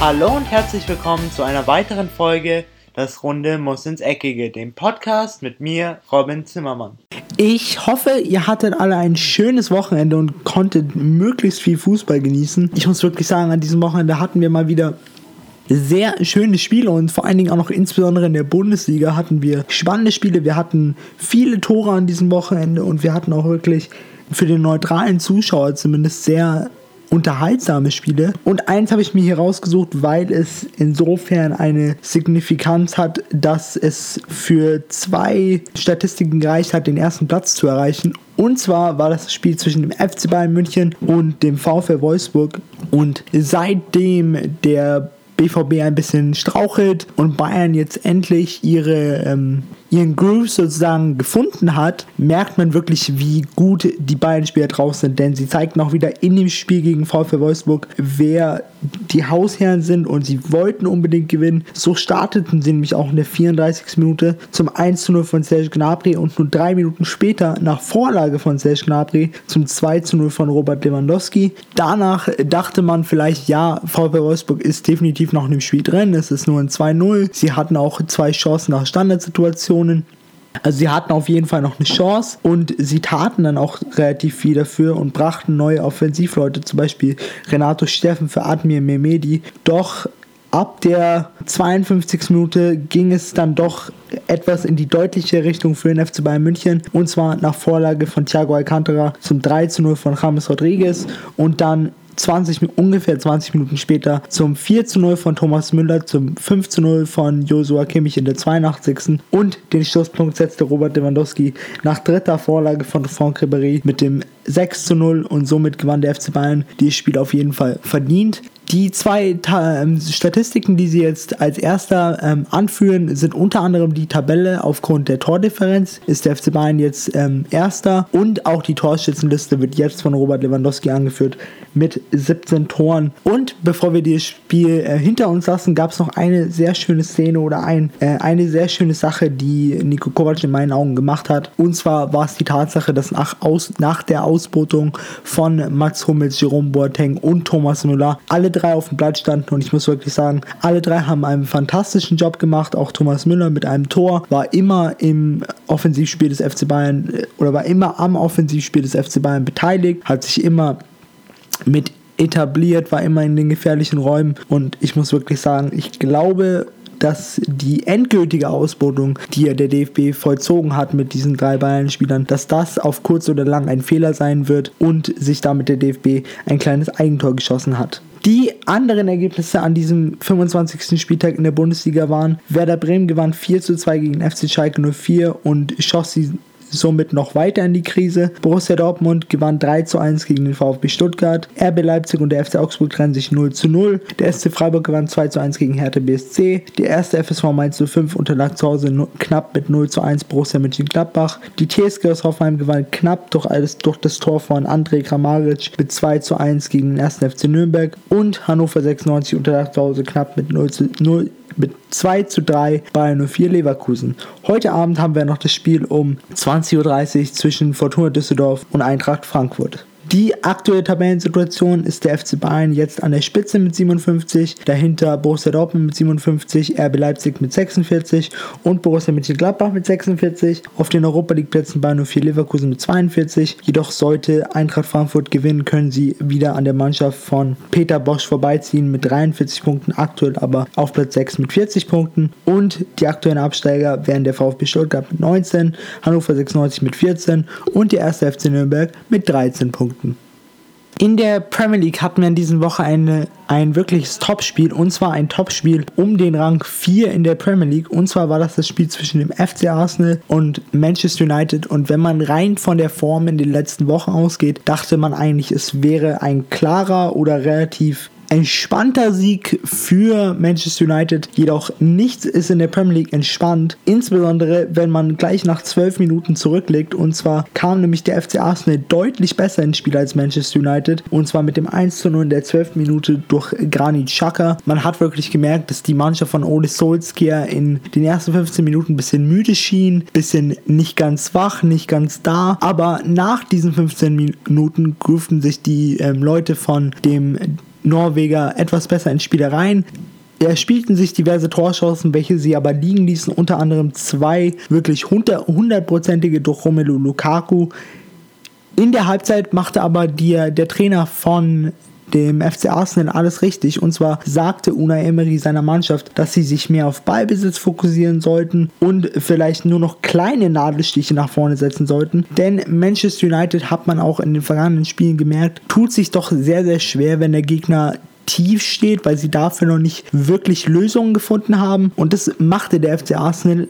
Hallo und herzlich willkommen zu einer weiteren Folge Das Runde muss ins Eckige, dem Podcast mit mir, Robin Zimmermann. Ich hoffe, ihr hattet alle ein schönes Wochenende und konntet möglichst viel Fußball genießen. Ich muss wirklich sagen, an diesem Wochenende hatten wir mal wieder sehr schöne Spiele und vor allen Dingen auch noch insbesondere in der Bundesliga hatten wir spannende Spiele. Wir hatten viele Tore an diesem Wochenende und wir hatten auch wirklich für den neutralen Zuschauer zumindest sehr unterhaltsame Spiele. Und eins habe ich mir hier rausgesucht, weil es insofern eine Signifikanz hat, dass es für zwei Statistiken gereicht hat, den ersten Platz zu erreichen. Und zwar war das Spiel zwischen dem FC Bayern München und dem VfL Wolfsburg. Und seitdem der BVB ein bisschen strauchelt und Bayern jetzt endlich ihre ähm, ihren Groove sozusagen gefunden hat, merkt man wirklich, wie gut die beiden Spieler drauf sind. Denn sie zeigten auch wieder in dem Spiel gegen VfL Wolfsburg, wer die Hausherren sind und sie wollten unbedingt gewinnen. So starteten sie nämlich auch in der 34. Minute zum 1 zu 0 von Serge Gnabry und nur drei Minuten später nach Vorlage von Serge Gnabry zum 2 zu 0 von Robert Lewandowski. Danach dachte man vielleicht, ja, VfL Wolfsburg ist definitiv noch in dem Spiel drin. Es ist nur ein 2-0. Sie hatten auch zwei Chancen nach Standardsituationen Situationen. Also sie hatten auf jeden Fall noch eine Chance und sie taten dann auch relativ viel dafür und brachten neue Offensivleute, zum Beispiel Renato Steffen für Admir Mehmedi. Doch ab der 52. Minute ging es dann doch etwas in die deutliche Richtung für den FC Bayern München und zwar nach Vorlage von Thiago Alcantara zum 3 zu 0 von James Rodriguez und dann 20, ungefähr 20 Minuten später zum 4 zu 0 von Thomas Müller, zum 5 zu 0 von Joshua Kimmich in der 82. Und den Schlusspunkt setzte Robert Lewandowski nach dritter Vorlage von Franck Ribéry mit dem 6 zu 0 und somit gewann der FC Bayern dieses Spiel auf jeden Fall verdient. Die zwei ähm, Statistiken, die sie jetzt als erster ähm, anführen, sind unter anderem die Tabelle aufgrund der Tordifferenz. Ist der FC Bayern jetzt ähm, erster und auch die Torschützenliste wird jetzt von Robert Lewandowski angeführt mit 17 Toren. Und bevor wir das Spiel äh, hinter uns lassen, gab es noch eine sehr schöne Szene oder ein, äh, eine sehr schöne Sache, die Nico Kovac in meinen Augen gemacht hat. Und zwar war es die Tatsache, dass nach, aus, nach der Ausbotung von Max Hummels, Jerome Boateng und Thomas Müller alle drei auf dem Platz standen und ich muss wirklich sagen, alle drei haben einen fantastischen Job gemacht. Auch Thomas Müller mit einem Tor war immer im Offensivspiel des FC Bayern äh, oder war immer am Offensivspiel des FC Bayern beteiligt, hat sich immer mit etabliert, war immer in den gefährlichen Räumen und ich muss wirklich sagen, ich glaube dass die endgültige Ausbotung, die ja der DFB vollzogen hat mit diesen drei Bayern-Spielern, dass das auf kurz oder lang ein Fehler sein wird und sich damit der DFB ein kleines Eigentor geschossen hat. Die anderen Ergebnisse an diesem 25. Spieltag in der Bundesliga waren: Werder Bremen gewann 4 zu 2 gegen FC Schalke 04 und schoss sie somit noch weiter in die Krise. Borussia Dortmund gewann 3 zu 1 gegen den VfB Stuttgart. RB Leipzig und der FC Augsburg trennen sich 0 zu 0. Der SC Freiburg gewann 2 zu 1 gegen Hertha BSC. Der erste FSV Mainz 05 unterlag zu Hause knapp mit 0 zu 1 Borussia Mönchengladbach. Die TSG aus Hoffenheim gewann knapp durch, alles, durch das Tor von André Kramaric mit 2 zu 1 gegen den ersten FC Nürnberg. Und Hannover 96 unterlag zu Hause knapp mit 0 zu 0 mit 2 zu 3 bei 04 Leverkusen. Heute Abend haben wir noch das Spiel um 20.30 Uhr zwischen Fortuna Düsseldorf und Eintracht Frankfurt. Die aktuelle Tabellensituation ist der FC Bayern jetzt an der Spitze mit 57, dahinter Borussia Dortmund mit 57, RB Leipzig mit 46 und Borussia Mönchengladbach mit 46. Auf den Europa League Plätzen Bayern 04 Leverkusen mit 42. Jedoch sollte Eintracht Frankfurt gewinnen, können sie wieder an der Mannschaft von Peter Bosch vorbeiziehen mit 43 Punkten, aktuell aber auf Platz 6 mit 40 Punkten. Und die aktuellen Absteiger wären der VfB Stuttgart mit 19, Hannover 96 mit 14 und der erste FC Nürnberg mit 13 Punkten. In der Premier League hatten wir in dieser Woche eine, ein wirkliches Topspiel und zwar ein Topspiel um den Rang 4 in der Premier League. Und zwar war das das Spiel zwischen dem FC Arsenal und Manchester United. Und wenn man rein von der Form in den letzten Wochen ausgeht, dachte man eigentlich, es wäre ein klarer oder relativ entspannter Sieg für Manchester United. Jedoch nichts ist in der Premier League entspannt. Insbesondere, wenn man gleich nach 12 Minuten zurücklegt. Und zwar kam nämlich der FC Arsenal deutlich besser ins Spiel als Manchester United. Und zwar mit dem 1 zu 0 in der 12. Minute durch Granit Xhaka. Man hat wirklich gemerkt, dass die Mannschaft von Ole Solskjaer in den ersten 15 Minuten ein bisschen müde schien. Bisschen nicht ganz wach, nicht ganz da. Aber nach diesen 15 Minuten grüften sich die ähm, Leute von dem Norweger etwas besser in Spielereien. Er spielten sich diverse Torchancen, welche sie aber liegen ließen, unter anderem zwei wirklich hundertprozentige durch Romelu Lukaku. In der Halbzeit machte aber die, der Trainer von dem FC Arsenal alles richtig. Und zwar sagte Unai Emery seiner Mannschaft, dass sie sich mehr auf Ballbesitz fokussieren sollten und vielleicht nur noch kleine Nadelstiche nach vorne setzen sollten. Denn Manchester United hat man auch in den vergangenen Spielen gemerkt, tut sich doch sehr, sehr schwer, wenn der Gegner tief steht, weil sie dafür noch nicht wirklich Lösungen gefunden haben. Und das machte der FC Arsenal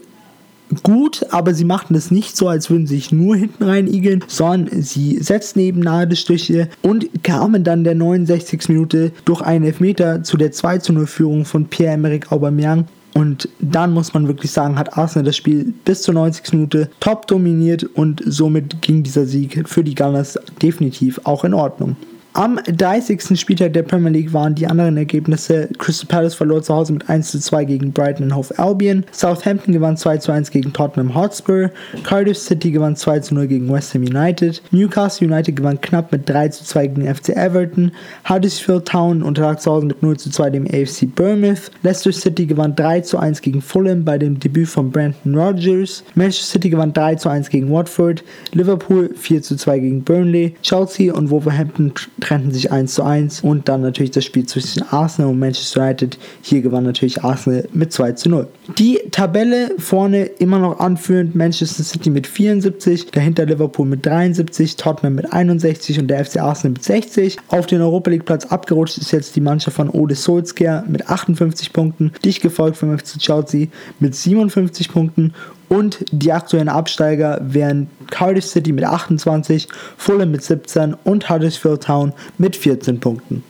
gut, aber sie machten es nicht so, als würden sie sich nur hinten rein igeln, sondern sie setzten eben Nadelstiche und kamen dann der 69. Minute durch einen Elfmeter zu der 2 0 Führung von Pierre-Emerick Aubameyang. Und dann muss man wirklich sagen, hat Arsenal das Spiel bis zur 90. Minute top dominiert und somit ging dieser Sieg für die Gunners definitiv auch in Ordnung. Am 30. Spieltag der Premier League waren die anderen Ergebnisse. Crystal Palace verlor zu Hause mit 1 zu 2 gegen Brighton Hove Albion. Southampton gewann 2 zu 1 gegen Tottenham Hotspur. Cardiff City gewann 2 zu 0 gegen West Ham United. Newcastle United gewann knapp mit 3 zu 2 gegen FC Everton. Huddersfield Town unterlag zu Hause mit 0 zu 2 dem AFC Bournemouth. Leicester City gewann 3 zu 1 gegen Fulham bei dem Debüt von Brandon Rodgers. Manchester City gewann 3 zu 1 gegen Watford. Liverpool 4 zu 2 gegen Burnley. Chelsea und Wolverhampton trennten sich 1 zu 1 und dann natürlich das Spiel zwischen Arsenal und Manchester United. Hier gewann natürlich Arsenal mit 2 zu 0. Die Tabelle vorne immer noch anführend Manchester City mit 74, dahinter Liverpool mit 73, Tottenham mit 61 und der FC Arsenal mit 60. Auf den Europa League Platz abgerutscht ist jetzt die Mannschaft von Ode Solskjaer mit 58 Punkten, dicht gefolgt vom FC Chelsea mit 57 Punkten und die aktuellen Absteiger wären Cardiff City mit 28, Fulham mit 17 und Huddersfield Town mit 14 Punkten.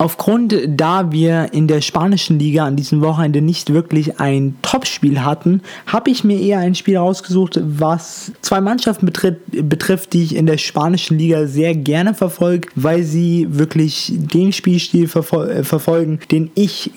Aufgrund, da wir in der spanischen Liga an diesem Wochenende nicht wirklich ein Topspiel hatten, habe ich mir eher ein Spiel rausgesucht, was zwei Mannschaften betrifft, betrifft, die ich in der spanischen Liga sehr gerne verfolge, weil sie wirklich den Spielstil verfol äh, verfolgen, den ich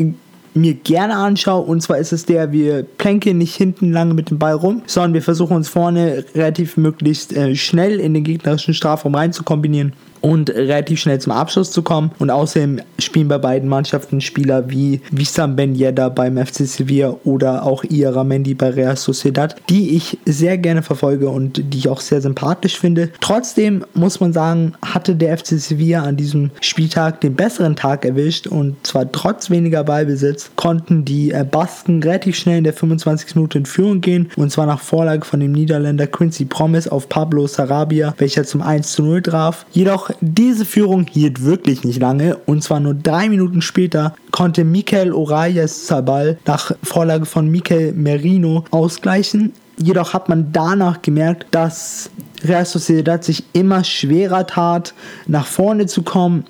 mir gerne anschaue. Und zwar ist es der, wir plänken nicht hinten lange mit dem Ball rum, sondern wir versuchen uns vorne relativ möglichst äh, schnell in den gegnerischen Strafraum rein zu kombinieren und relativ schnell zum Abschluss zu kommen. Und außerdem spielen bei beiden Mannschaften Spieler wie Wissam Ben Yedda beim FC Sevilla oder auch Ira Mendy bei Real Sociedad, die ich sehr gerne verfolge und die ich auch sehr sympathisch finde. Trotzdem muss man sagen, hatte der FC Sevilla an diesem Spieltag den besseren Tag erwischt und zwar trotz weniger Ballbesitz konnten die äh, Basken relativ schnell in der 25. Minute in Führung gehen und zwar nach Vorlage von dem Niederländer Quincy Promise auf Pablo Sarabia, welcher zum 1 zu 0 traf. Jedoch diese Führung hielt wirklich nicht lange und zwar nur drei Minuten später konnte Mikel Orayes Zabal nach Vorlage von Mikel Merino ausgleichen. Jedoch hat man danach gemerkt, dass Real Sociedad sich immer schwerer tat, nach vorne zu kommen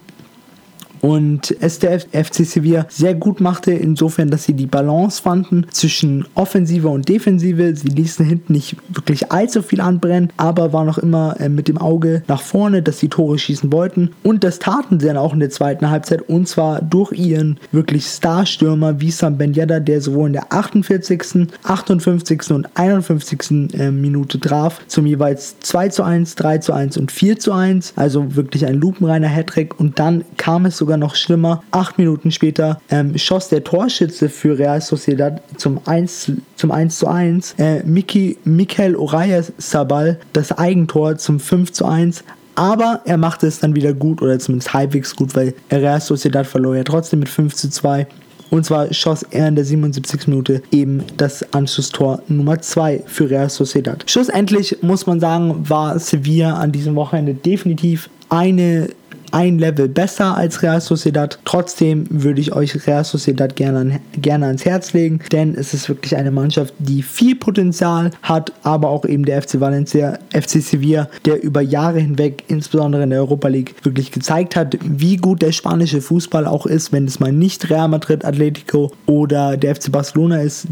und es der FC Sevilla sehr gut machte, insofern, dass sie die Balance fanden zwischen Offensive und Defensive. Sie ließen hinten nicht wirklich allzu viel anbrennen, aber waren noch immer äh, mit dem Auge nach vorne, dass sie Tore schießen wollten. Und das taten sie dann auch in der zweiten Halbzeit und zwar durch ihren wirklich Starstürmer Wissam Ben Yedda, der sowohl in der 48., 58. und 51. Äh, Minute traf, zum jeweils 2 zu 1, 3 zu 1 und 4 zu 1. Also wirklich ein lupenreiner Hattrick und dann kam es sogar sogar noch schlimmer. Acht Minuten später ähm, schoss der Torschütze für Real Sociedad zum 1, zum 1 zu 1, äh, Miki, Mikel Orayas Sabal, das Eigentor zum 5 zu 1. Aber er machte es dann wieder gut oder zumindest halbwegs gut, weil Real Sociedad verlor ja trotzdem mit 5 zu 2. Und zwar schoss er in der 77. Minute eben das Anschlusstor Nummer 2 für Real Sociedad. Schlussendlich muss man sagen, war Sevilla an diesem Wochenende definitiv eine ein Level besser als Real Sociedad. Trotzdem würde ich euch Real Sociedad gerne, gerne ans Herz legen, denn es ist wirklich eine Mannschaft, die viel Potenzial hat, aber auch eben der FC Valencia, FC Sevilla, der über Jahre hinweg, insbesondere in der Europa League, wirklich gezeigt hat, wie gut der spanische Fußball auch ist, wenn es mal nicht Real Madrid, Atletico oder der FC Barcelona ist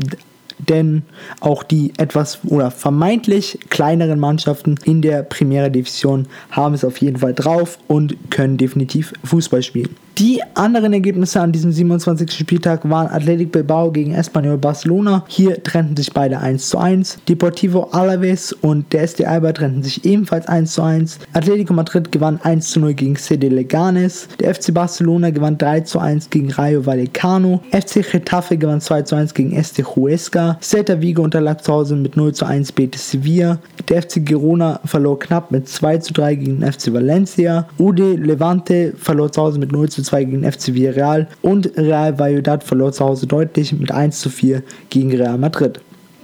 denn auch die etwas oder vermeintlich kleineren Mannschaften in der Primera Division haben es auf jeden Fall drauf und können definitiv Fußball spielen. Die anderen Ergebnisse an diesem 27. Spieltag waren Athletic Bilbao gegen Espanyol Barcelona. Hier trennten sich beide 1 zu 1. Deportivo Alaves und der SD Alba trennten sich ebenfalls 1 zu 1. Atletico Madrid gewann 1 zu 0 gegen CD Leganes. Der FC Barcelona gewann 3 zu 1 gegen Rayo Vallecano. FC Getafe gewann 2 zu 1 gegen Este Huesca. Celta Vigo unterlag zu Hause mit 0 zu 1 Betis Sevilla. Der FC Girona verlor knapp mit 2 zu 3 gegen den FC Valencia. UD Levante verlor zu Hause mit 0 zu 2 gegen den FC Villarreal. Und Real Valladolid verlor zu Hause deutlich mit 1 zu 4 gegen Real Madrid.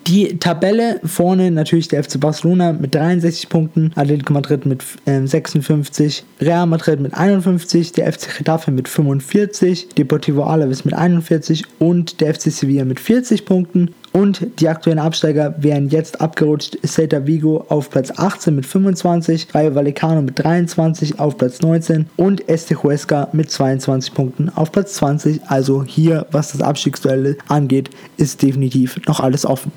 Die Tabelle vorne natürlich der FC Barcelona mit 63 Punkten, Atletico Madrid mit äh, 56, Real Madrid mit 51, der FC Getafe mit 45, Deportivo Alaves mit 41 und der FC Sevilla mit 40 Punkten. Und die aktuellen Absteiger wären jetzt abgerutscht. Celta Vigo auf Platz 18 mit 25, Rayo Vallecano mit 23 auf Platz 19 und Este Huesca mit 22 Punkten auf Platz 20. Also hier, was das Abstiegsduell angeht, ist definitiv noch alles offen.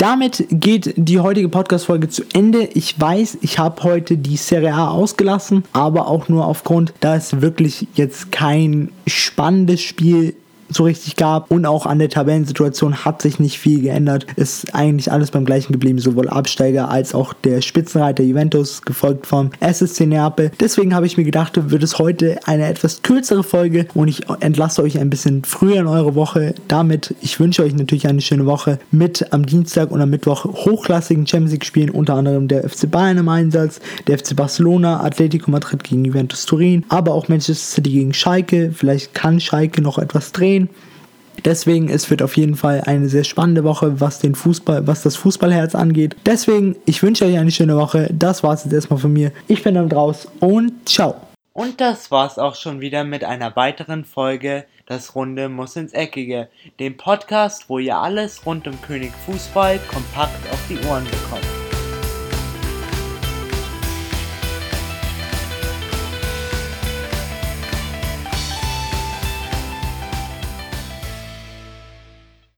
Damit geht die heutige Podcast-Folge zu Ende. Ich weiß, ich habe heute die Serie A ausgelassen, aber auch nur aufgrund, dass wirklich jetzt kein spannendes Spiel so richtig gab und auch an der Tabellensituation hat sich nicht viel geändert. Ist eigentlich alles beim gleichen geblieben, sowohl Absteiger als auch der Spitzenreiter Juventus, gefolgt vom SSC Neapel. Deswegen habe ich mir gedacht, wird es heute eine etwas kürzere Folge und ich entlasse euch ein bisschen früher in eure Woche. Damit, ich wünsche euch natürlich eine schöne Woche mit am Dienstag und am Mittwoch hochklassigen Champions League Spielen, unter anderem der FC Bayern im Einsatz, der FC Barcelona, Atletico Madrid gegen Juventus Turin, aber auch Manchester City gegen Schalke. Vielleicht kann Schalke noch etwas drehen sehen. Deswegen, es wird auf jeden Fall eine sehr spannende Woche, was den Fußball, was das Fußballherz angeht. Deswegen, ich wünsche euch eine schöne Woche. Das war es jetzt erstmal von mir. Ich bin dann draus und ciao. Und das war's auch schon wieder mit einer weiteren Folge Das Runde muss ins Eckige, dem Podcast, wo ihr alles rund um König Fußball kompakt auf die Ohren bekommt.